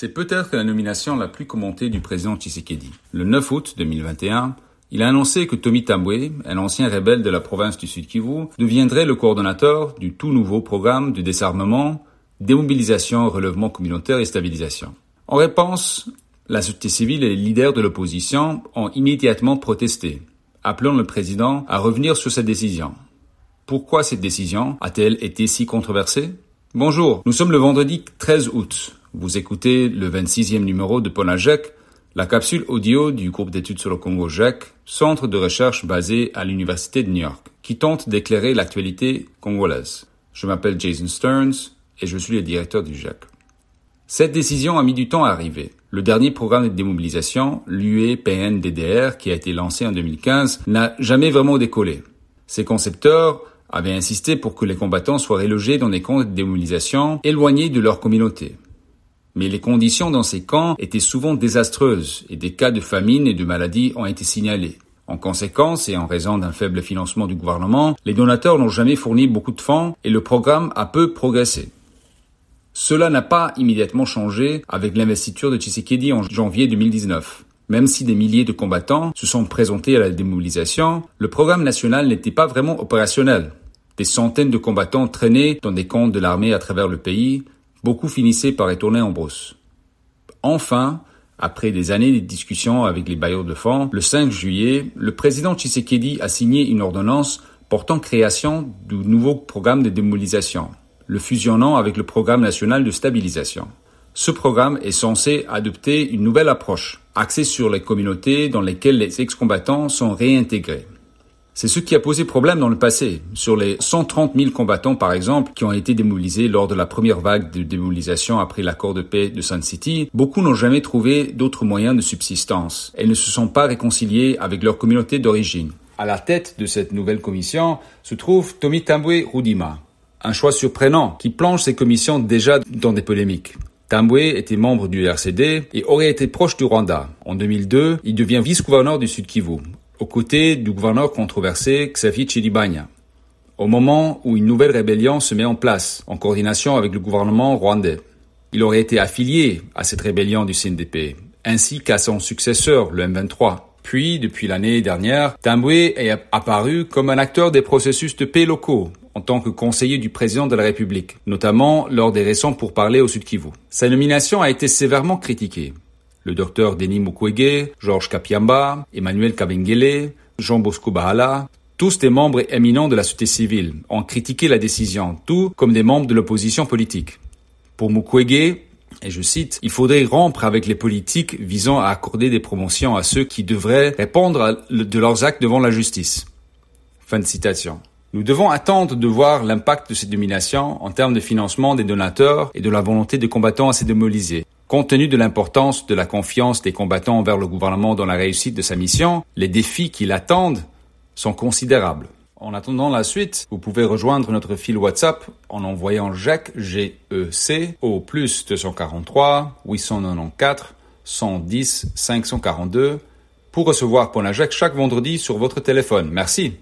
C'est peut-être la nomination la plus commentée du président Tshisekedi. Le 9 août 2021, il a annoncé que Tommy Tambwe, un ancien rebelle de la province du Sud Kivu, deviendrait le coordonnateur du tout nouveau programme de désarmement, démobilisation, relèvement communautaire et stabilisation. En réponse, la société civile et les leaders de l'opposition ont immédiatement protesté, appelant le président à revenir sur cette décision. Pourquoi cette décision a-t-elle été si controversée? Bonjour, nous sommes le vendredi 13 août. Vous écoutez le 26e numéro de Ponajek, la capsule audio du groupe d'études sur le Congo JEC, centre de recherche basé à l'Université de New York, qui tente d'éclairer l'actualité congolaise. Je m'appelle Jason Stearns et je suis le directeur du JEC. Cette décision a mis du temps à arriver. Le dernier programme de démobilisation, l'UEPN-DDR, qui a été lancé en 2015, n'a jamais vraiment décollé. Ses concepteurs avaient insisté pour que les combattants soient relogés dans des camps de démobilisation éloignés de leur communauté. Mais les conditions dans ces camps étaient souvent désastreuses et des cas de famine et de maladie ont été signalés. En conséquence, et en raison d'un faible financement du gouvernement, les donateurs n'ont jamais fourni beaucoup de fonds et le programme a peu progressé. Cela n'a pas immédiatement changé avec l'investiture de Tshisekedi en janvier 2019. Même si des milliers de combattants se sont présentés à la démobilisation, le programme national n'était pas vraiment opérationnel. Des centaines de combattants traînaient dans des camps de l'armée à travers le pays, beaucoup finissaient par retourner en brousse. Enfin, après des années de discussions avec les bailleurs de fonds, le 5 juillet, le président Tshisekedi a signé une ordonnance portant création du nouveau programme de démobilisation, le fusionnant avec le programme national de stabilisation. Ce programme est censé adopter une nouvelle approche, axée sur les communautés dans lesquelles les ex-combattants sont réintégrés. C'est ce qui a posé problème dans le passé. Sur les 130 000 combattants, par exemple, qui ont été démobilisés lors de la première vague de démobilisation après l'accord de paix de Sun City, beaucoup n'ont jamais trouvé d'autres moyens de subsistance et ne se sont pas réconciliés avec leur communauté d'origine. À la tête de cette nouvelle commission se trouve Tommy Tambwe Rudima, un choix surprenant qui plonge ces commissions déjà dans des polémiques. Tambwe était membre du RCD et aurait été proche du Rwanda. En 2002, il devient vice-gouverneur du Sud Kivu aux côtés du gouverneur controversé Xavier Chilibanya, au moment où une nouvelle rébellion se met en place, en coordination avec le gouvernement rwandais. Il aurait été affilié à cette rébellion du CNDP, ainsi qu'à son successeur, le M23. Puis, depuis l'année dernière, Tambwe est apparu comme un acteur des processus de paix locaux, en tant que conseiller du président de la République, notamment lors des récents pourparlers au Sud Kivu. Sa nomination a été sévèrement critiquée le docteur Denis Mukwege, Georges Kapiamba, Emmanuel Kabengele, Jean Bosco Bahala, tous des membres éminents de la société civile, ont critiqué la décision, tout comme des membres de l'opposition politique. Pour Mukwege, et je cite, il faudrait rompre avec les politiques visant à accorder des promotions à ceux qui devraient répondre de leurs actes devant la justice. Fin de citation. Nous devons attendre de voir l'impact de cette domination en termes de financement des donateurs et de la volonté des combattants à se. Compte tenu de l'importance de la confiance des combattants envers le gouvernement dans la réussite de sa mission, les défis qui l'attendent sont considérables. En attendant la suite, vous pouvez rejoindre notre fil WhatsApp en envoyant Jacques GEC au plus 243 894 110 542 pour recevoir Jacques chaque vendredi sur votre téléphone. Merci.